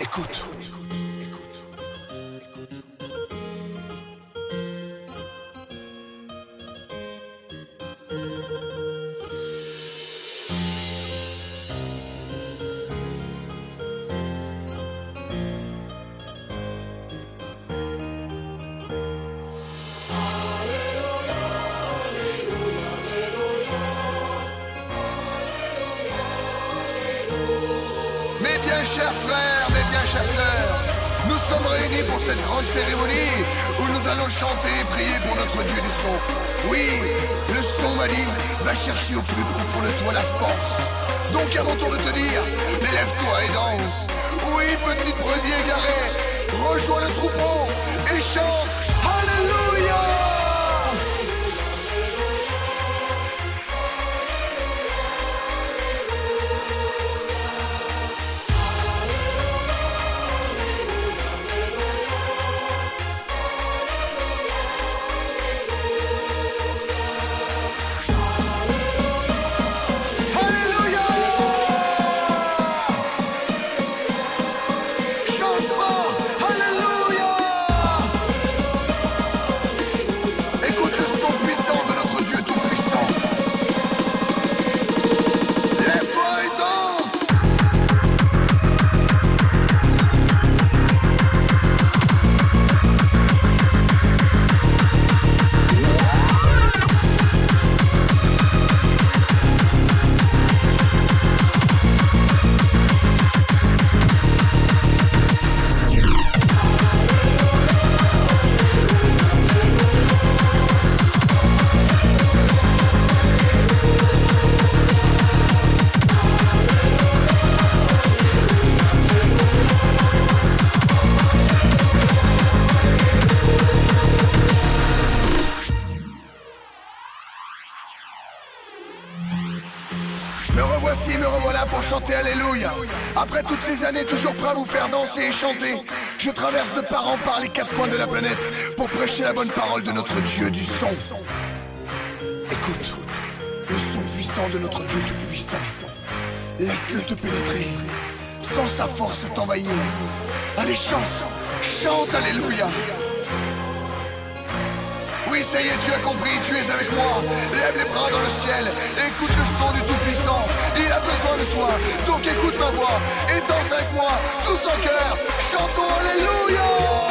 Écoute. Mes cérémonie où nous allons chanter et prier pour notre Dieu du son. Oui, le son m'a va chercher au plus profond de toi la force. Donc tour de te dire, lève-toi et danse. Oui, petite brebis égarée, rejoins le troupeau et chante chanter Alléluia. Après toutes ces années, toujours prêt à vous faire danser et chanter, je traverse de part en part les quatre coins de la planète pour prêcher la bonne parole de notre Dieu du son. Écoute, le son puissant de notre Dieu tout-puissant. Laisse-le te pénétrer, sans sa force t'envahir. Allez, chante, chante Alléluia. Oui, ça y est, tu as compris, tu es avec moi. Lève les bras dans le ciel, écoute le son du Tout-Puissant. Il a besoin de toi, donc écoute ma voix et danse avec moi, tous en cœur. Chantons Alléluia.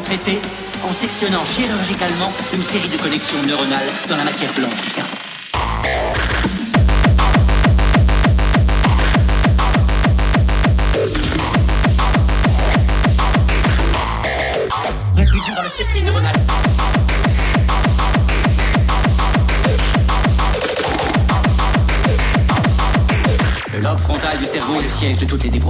Traité, en sectionnant chirurgicalement une série de connexions neuronales dans la matière blanche du cerveau. Le lobe frontal du cerveau est le siège de toutes les névroses.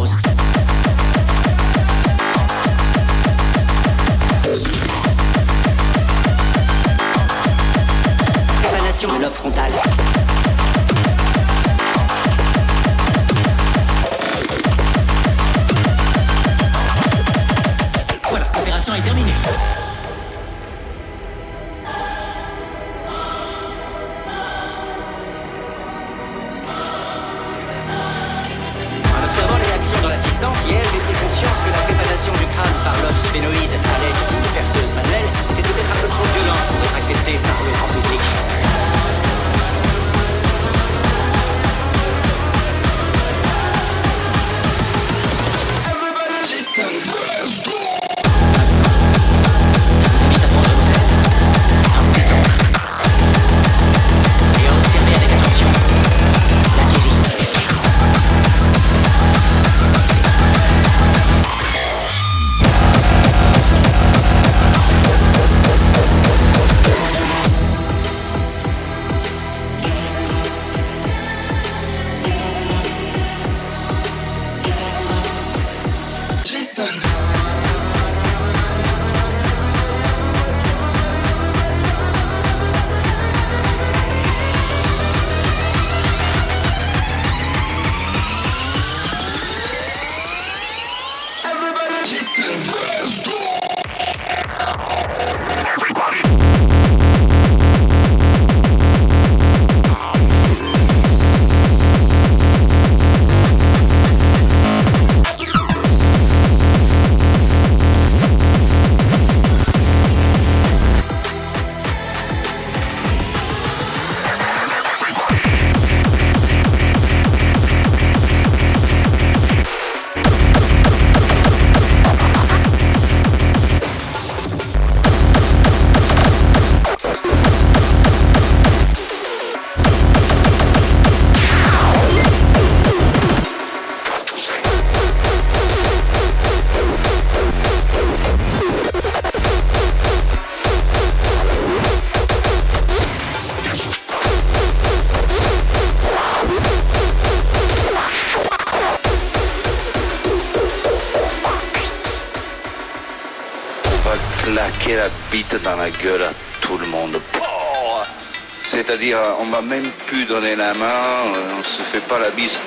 M'a même pu donner la main, on se fait pas la bise.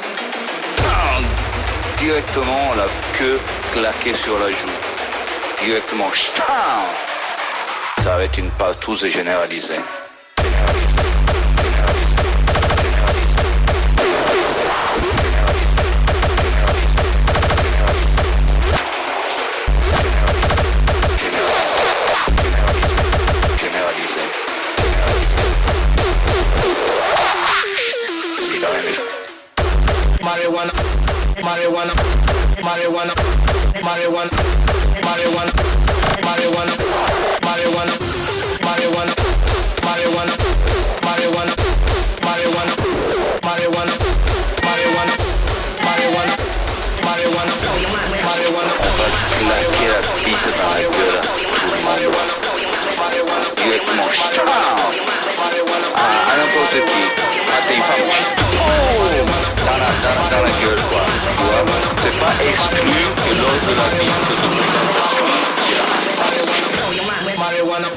Directement la queue claquée sur la joue. Directement, ça va être une partouze généralisée. marijuana, marijuana, marijuana, marijuana, marijuana, marijuana, marijuana, marijuana, marijuana, marijuana, marijuana, marijuana, marijuana, marijuana, marijuana. Like jeder Beat dabei würde, Marihuana. Get more strong. あの透析勝手にパンプだらだらだらけるわ C'est Marijuana.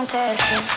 concerti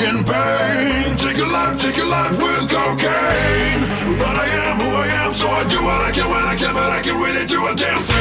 in pain. Take your life, take your life with cocaine. But I am who I am, so I do what I can when I can, but I can really do a damn thing.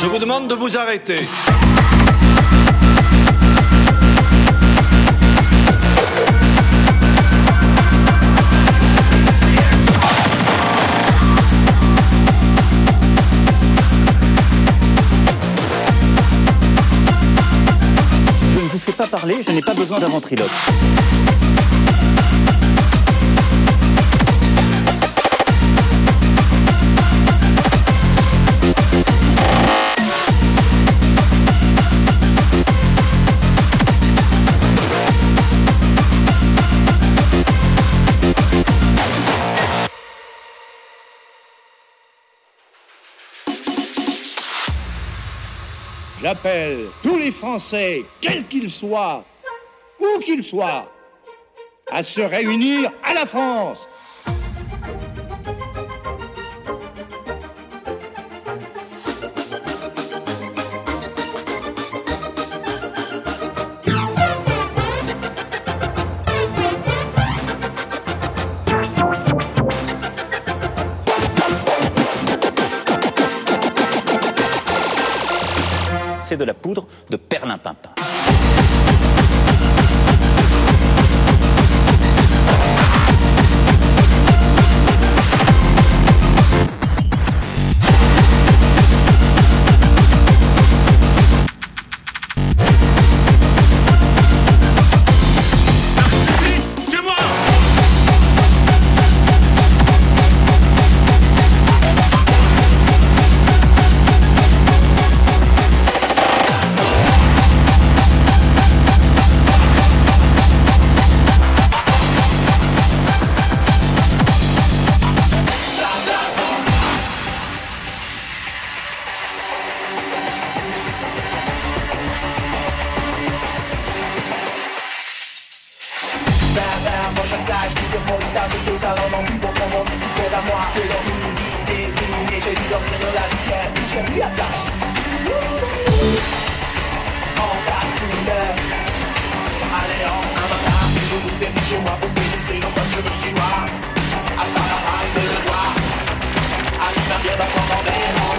Je vous demande de vous arrêter. Je ne vous fais pas parler, je n'ai pas besoin d'un ventriloque. J'appelle tous les Français, quels qu'ils soient, où qu'ils soient, à se réunir à la France. Prochains cash, plusieurs montages de ces salons Non plus bon à moi Que l'on m'oublie, déprimé J'ai dû dormir dans la rivière, j'ai pris la flash En Allez, en Je vous fais chez moi pour que l'enfant chinois de Allez, ça vient en verre En